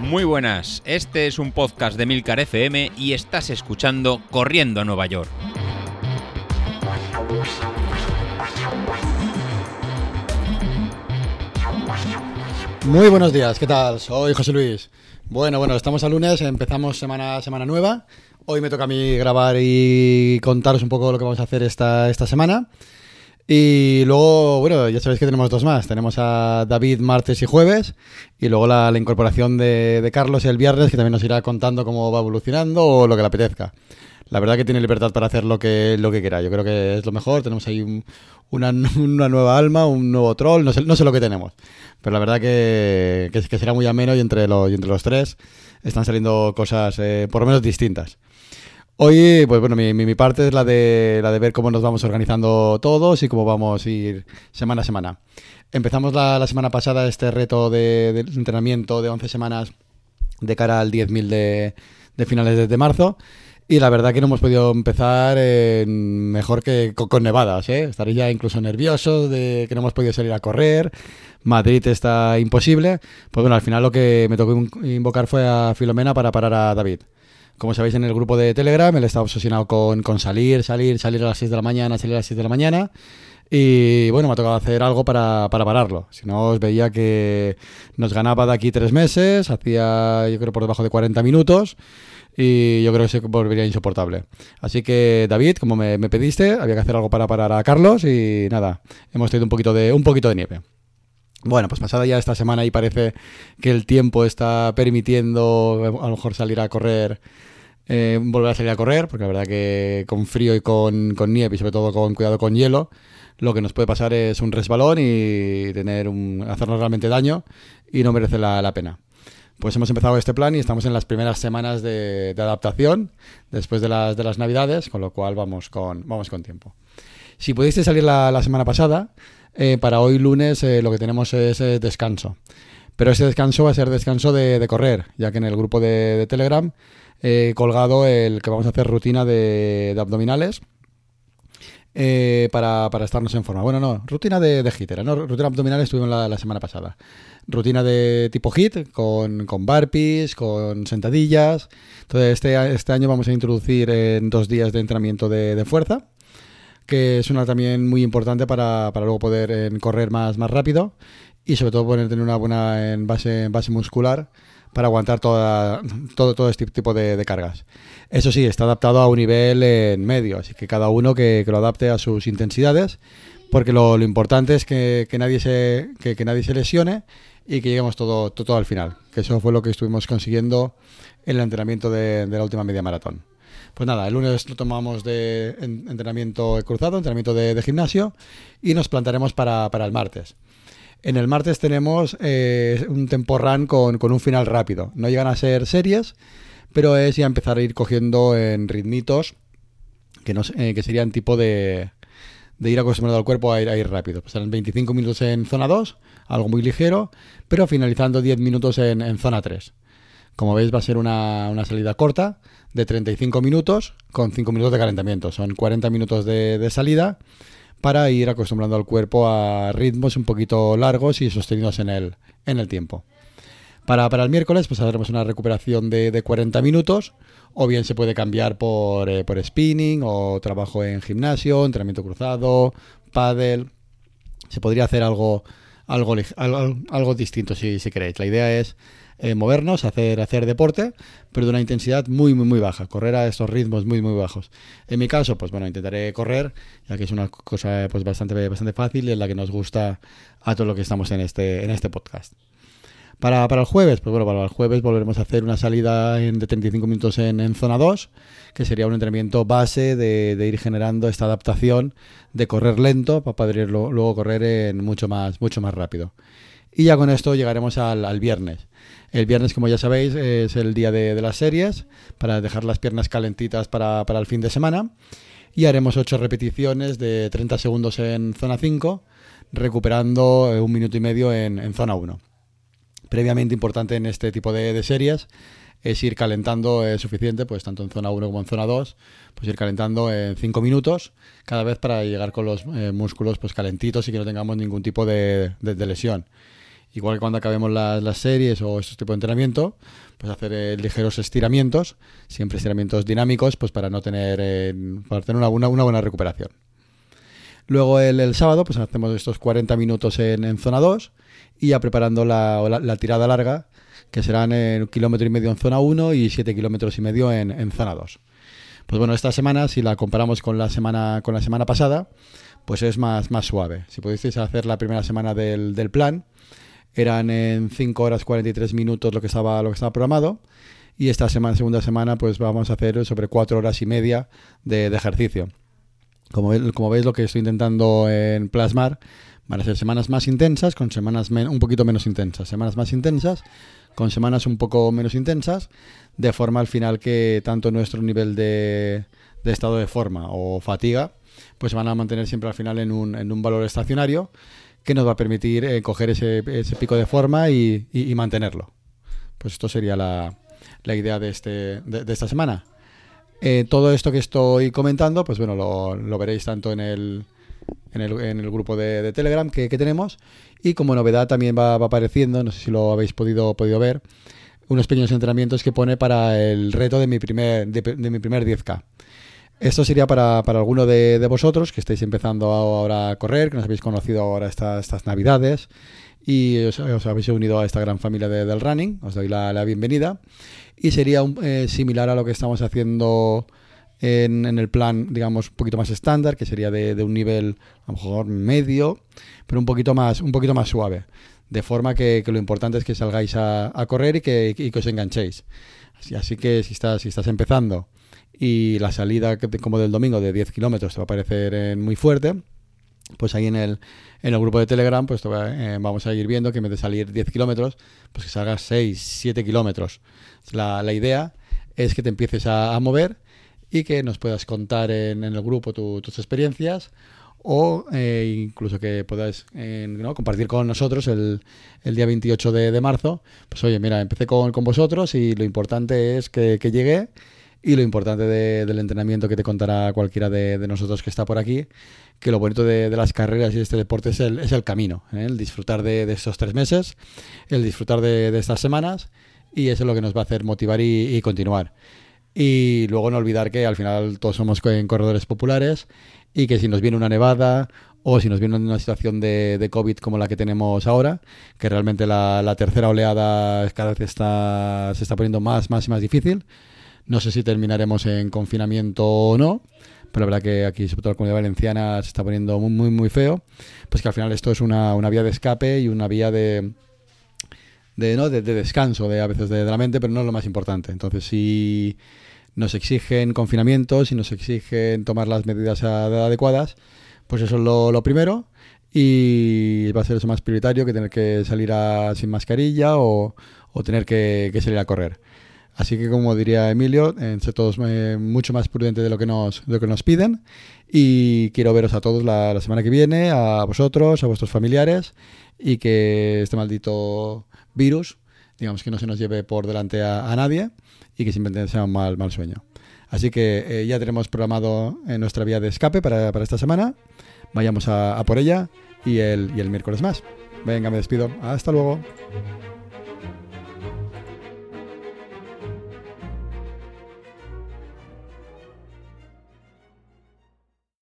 Muy buenas, este es un podcast de Milcar FM y estás escuchando Corriendo a Nueva York. Muy buenos días, ¿qué tal? Soy José Luis. Bueno, bueno, estamos a lunes, empezamos semana, semana nueva. Hoy me toca a mí grabar y contaros un poco lo que vamos a hacer esta, esta semana. Y luego, bueno, ya sabéis que tenemos dos más. Tenemos a David martes y jueves. Y luego la, la incorporación de, de, Carlos el viernes, que también nos irá contando cómo va evolucionando o lo que le apetezca. La verdad que tiene libertad para hacer lo que, lo que quiera. Yo creo que es lo mejor. Tenemos ahí un, una, una, nueva alma, un nuevo troll. No sé, no sé lo que tenemos. Pero la verdad que, que, que será muy ameno y entre, los, y entre los tres están saliendo cosas eh, por lo menos distintas. Hoy, pues bueno, mi, parte es la de, la de ver cómo nos vamos organizando todos y cómo vamos a ir semana a semana. Empezamos la, semana pasada este reto de, entrenamiento de 11 semanas de cara al 10.000 de, de finales de marzo. Y la verdad que no hemos podido empezar mejor que con, con nevadas, ¿eh? Estaréis ya incluso nerviosos de que no hemos podido salir a correr. Madrid está imposible. Pues bueno, al final lo que me tocó invocar fue a Filomena para parar a David. Como sabéis en el grupo de Telegram, él está obsesionado con, salir, salir, salir a las 6 de la mañana, salir a las 6 de la mañana. Y bueno, me ha tocado hacer algo para, para, pararlo. Si no, os veía que nos ganaba de aquí tres meses, hacía yo creo por debajo de 40 minutos y yo creo que se volvería insoportable. Así que David, como me, me pediste, había que hacer algo para parar a Carlos y nada, hemos tenido un poquito de, un poquito de nieve. Bueno, pues pasada ya esta semana y parece que el tiempo está permitiendo a lo mejor salir a correr, eh, volver a salir a correr, porque la verdad que con frío y con, con, nieve y sobre todo con cuidado con hielo, lo que nos puede pasar es un resbalón y tener un, hacernos realmente daño y no merece la, la pena. Pues hemos empezado este plan y estamos en las primeras semanas de, adaptación después de las, de las navidades, con lo cual vamos con, vamos con tiempo. Si pudiste salir la, semana pasada, eh, para hoy lunes eh, lo que tenemos es descanso. Pero ese descanso va a ser descanso de, correr, ya que en el grupo de, Telegram he colgado el que vamos a hacer rutina de, abdominales. Eh, para, para, estarnos en forma. Bueno, no, rutina de, de ¿no? Rutina abdominal estuvimos la, semana pasada. Rutina de tipo HIT, con, con burpees, con sentadillas. Entonces, este, este año vamos a introducir en dos días de entrenamiento de, de fuerza, que es una también muy importante para, para luego poder en, correr más, más rápido y sobre todo poder tener una buena en base, en base muscular para aguantar toda, todo, todo este tipo de, cargas. Eso sí, está adaptado a un nivel en medio, así que cada uno que, lo adapte a sus intensidades, porque lo, lo importante es que, que nadie se, que, que, nadie se lesione y que lleguemos todo, todo, al final, que eso fue lo que estuvimos consiguiendo en el entrenamiento de, de la última media maratón. Pues nada, el lunes lo tomamos de entrenamiento cruzado, entrenamiento de, de gimnasio, y nos plantaremos para, para el martes. En el martes tenemos eh, un tempo run con, con, un final rápido. No llegan a ser series, pero es ya empezar a ir cogiendo en ritmitos que, no, eh, que serían tipo de, de ir acostumbrado al cuerpo a ir, a ir rápido. Serán 25 minutos en zona 2, algo muy ligero, pero finalizando 10 minutos en, zona 3. Como veis va a ser una, una, salida corta de 35 minutos con 5 minutos de calentamiento. Son 40 minutos de salida para ir acostumbrando al cuerpo a ritmos un poquito largos y sostenidos en el, en el tiempo. Para, para el miércoles pues haremos una recuperación de, de 40 minutos o bien se puede cambiar por, eh, por spinning o trabajo en gimnasio, entrenamiento cruzado, paddle. Se podría hacer algo, algo, algo, algo distinto si, si queréis. La idea es eh, movernos, hacer, hacer deporte, pero de una intensidad muy, muy, muy baja, correr a estos ritmos muy, muy bajos. En mi caso, pues bueno, intentaré correr, ya que es una cosa pues bastante, bastante fácil y es la que nos gusta a todo lo que estamos en este, en este podcast. Para, para, el jueves, pues bueno, para el jueves volveremos a hacer una salida en, de 35 minutos en, en zona 2, que sería un entrenamiento base de, de, ir generando esta adaptación de correr lento para poder luego correr en mucho más, mucho más rápido. Y ya con esto llegaremos al, viernes. El viernes, como ya sabéis, es el día de, las series, para dejar las piernas calentitas para, para, el fin de semana. Y haremos 8 repeticiones de 30 segundos en zona 5, recuperando un minuto y medio en, zona 1. Previamente importante en este tipo de, series es ir calentando es suficiente, pues tanto en zona 1 como en zona 2, pues ir calentando en 5 minutos cada vez para llegar con los eh, músculos pues calentitos y que no tengamos ningún tipo de, de lesión igual que cuando acabemos las, series o estos tipos de entrenamiento, pues hacer eh, ligeros estiramientos, siempre estiramientos dinámicos, pues para no tener, eh, para tener una, buena recuperación. Luego el, sábado, pues hacemos estos 40 minutos en, zona 2 y ya preparando la, tirada larga, que serán en un kilómetro y medio en zona 1 y 7 kilómetros y medio en, zona 2. Pues bueno, esta semana, si la comparamos con la semana, con la semana pasada, pues es más, más suave. Si pudisteis hacer la primera semana del plan, eran en 5 horas 43 minutos lo que estaba, lo que estaba programado. Y esta semana, segunda semana, pues vamos a hacer sobre 4 horas y media de, de ejercicio. Como, como, veis, lo que estoy intentando en plasmar van a ser semanas más intensas con semanas un poquito menos intensas. Semanas más intensas con semanas un poco menos intensas, de forma al final que tanto nuestro nivel de, de estado de forma o fatiga, pues van a mantener siempre al final en un, en un valor estacionario que nos va a permitir eh, coger ese, ese, pico de forma y, mantenerlo. Pues esto sería la, la idea de, este, de, esta semana. Eh, todo esto que estoy comentando, pues bueno, lo, lo veréis tanto en el, en el, en el grupo de, de Telegram que, que, tenemos y como novedad también va, va, apareciendo, no sé si lo habéis podido, podido ver, unos pequeños entrenamientos que pone para el reto de mi primer, de mi primer 10K. Esto sería para, para alguno de, vosotros que estáis empezando ahora a correr, que nos habéis conocido ahora esta, estas navidades y os, habéis unido a esta gran familia de, del running. Os doy la, la bienvenida. Y sería un, eh, similar a lo que estamos haciendo en, en, el plan, digamos, un poquito más estándar, que sería de, de, un nivel a lo mejor medio, pero un poquito más, un poquito más suave. De forma que, que lo importante es que salgáis a, a correr y que, y que, os enganchéis. Así, así que si estás, si estás empezando y la salida como del domingo de 10 kilómetros te va a parecer eh, muy fuerte, pues ahí en el, en el grupo de Telegram pues eh, vamos a ir viendo que en vez de salir 10 kilómetros, pues que salgas 6, 7 kilómetros. La, la, idea es que te empieces a, mover y que nos puedas contar en, en el grupo tu, tus experiencias o eh, incluso que podáis eh, ¿no? compartir con nosotros el, el día 28 de, de, marzo. Pues oye, mira, empecé con, con vosotros y lo importante es que, que llegué y lo importante de, del entrenamiento que te contará cualquiera de, de, nosotros que está por aquí, que lo bonito de, de las carreras y de este deporte es el, es el camino, ¿eh? el disfrutar de, estos tres meses, el disfrutar de, estas semanas y eso es lo que nos va a hacer motivar y, y continuar. Y luego no olvidar que al final todos somos corredores populares y que si nos viene una nevada o si nos viene una situación de, de COVID como la que tenemos ahora, que realmente la, la tercera oleada cada vez está, se está poniendo más, más y más difícil, no sé si terminaremos en confinamiento o no, pero la verdad que aquí, sobre todo la comunidad valenciana, se está poniendo muy, muy, muy feo. Pues que al final esto es una, una vía de escape y una vía de, de, ¿no? de, de descanso de, a veces de, de, la mente, pero no es lo más importante. Entonces, si nos exigen confinamiento, si nos exigen tomar las medidas adecuadas, pues eso es lo, lo primero y va a ser eso más prioritario que tener que salir a, sin mascarilla o, o tener que, que salir a correr. Así que, como diría Emilio, eh, ser todos eh, mucho más prudentes de lo que nos, de lo que nos piden. Y quiero veros a todos la, semana que viene, a vosotros, a vuestros familiares, y que este maldito virus, digamos que no se nos lleve por delante a, nadie y que simplemente sea un mal, sueño. Así que eh, ya tenemos programado en nuestra vía de escape para, para esta semana. Vayamos a, a por ella y el, y el miércoles más. Venga, me despido. Hasta luego.